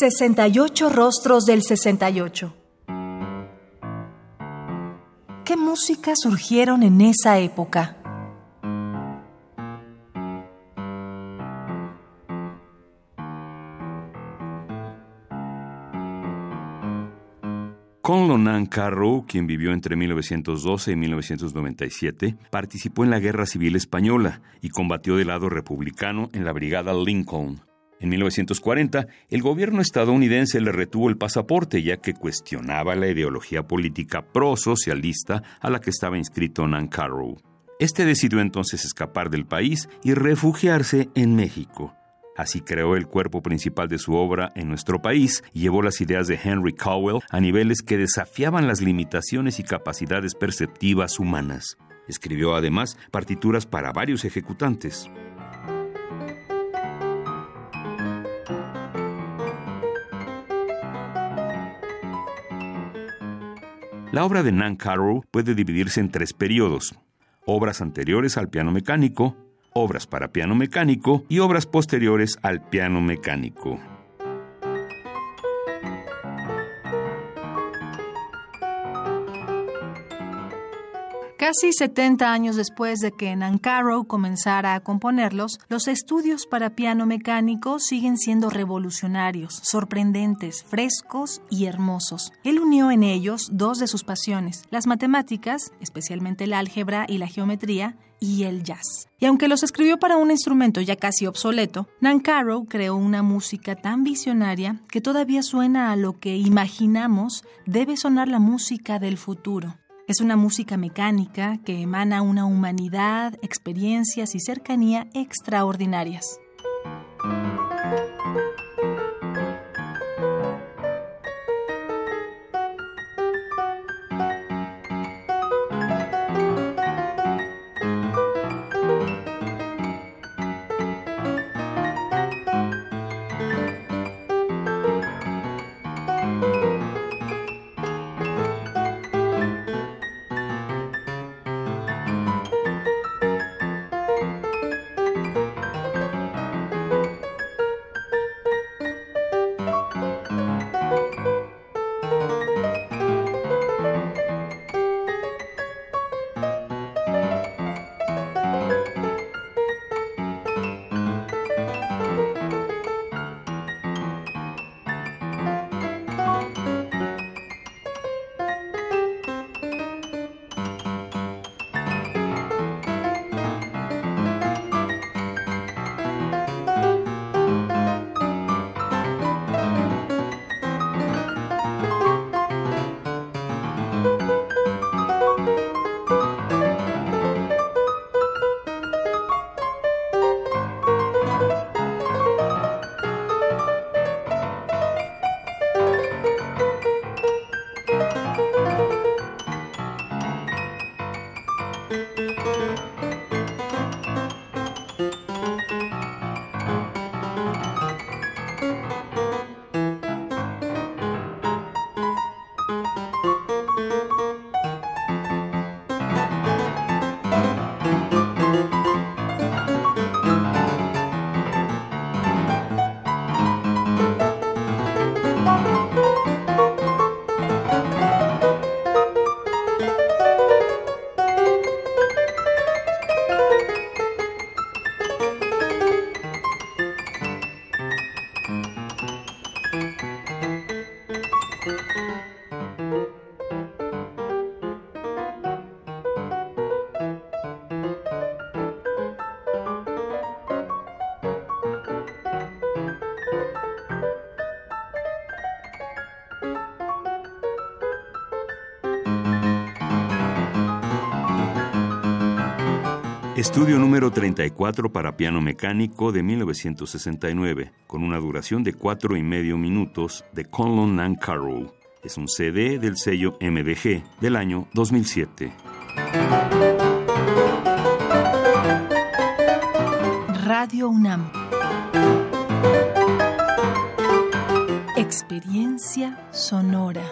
68 Rostros del 68. ¿Qué música surgieron en esa época? Conlon Nan Carrow, quien vivió entre 1912 y 1997, participó en la Guerra Civil Española y combatió del lado republicano en la Brigada Lincoln. En 1940, el gobierno estadounidense le retuvo el pasaporte ya que cuestionaba la ideología política pro-socialista a la que estaba inscrito Nan Carrow. Este decidió entonces escapar del país y refugiarse en México. Así creó el cuerpo principal de su obra en nuestro país y llevó las ideas de Henry Cowell a niveles que desafiaban las limitaciones y capacidades perceptivas humanas. Escribió además partituras para varios ejecutantes. La obra de Nan Carroll puede dividirse en tres periodos. Obras anteriores al piano mecánico, obras para piano mecánico y obras posteriores al piano mecánico. Casi 70 años después de que Nancarrow comenzara a componerlos, los estudios para piano mecánico siguen siendo revolucionarios, sorprendentes, frescos y hermosos. Él unió en ellos dos de sus pasiones, las matemáticas, especialmente el álgebra y la geometría, y el jazz. Y aunque los escribió para un instrumento ya casi obsoleto, Nancarrow creó una música tan visionaria que todavía suena a lo que imaginamos debe sonar la música del futuro. Es una música mecánica que emana una humanidad, experiencias y cercanía extraordinarias. Estudio número 34 para piano mecánico de 1969, con una duración de cuatro y medio minutos de Conlon Nan Carroll. Es un CD del sello MDG del año 2007. Radio UNAM. Experiencia sonora.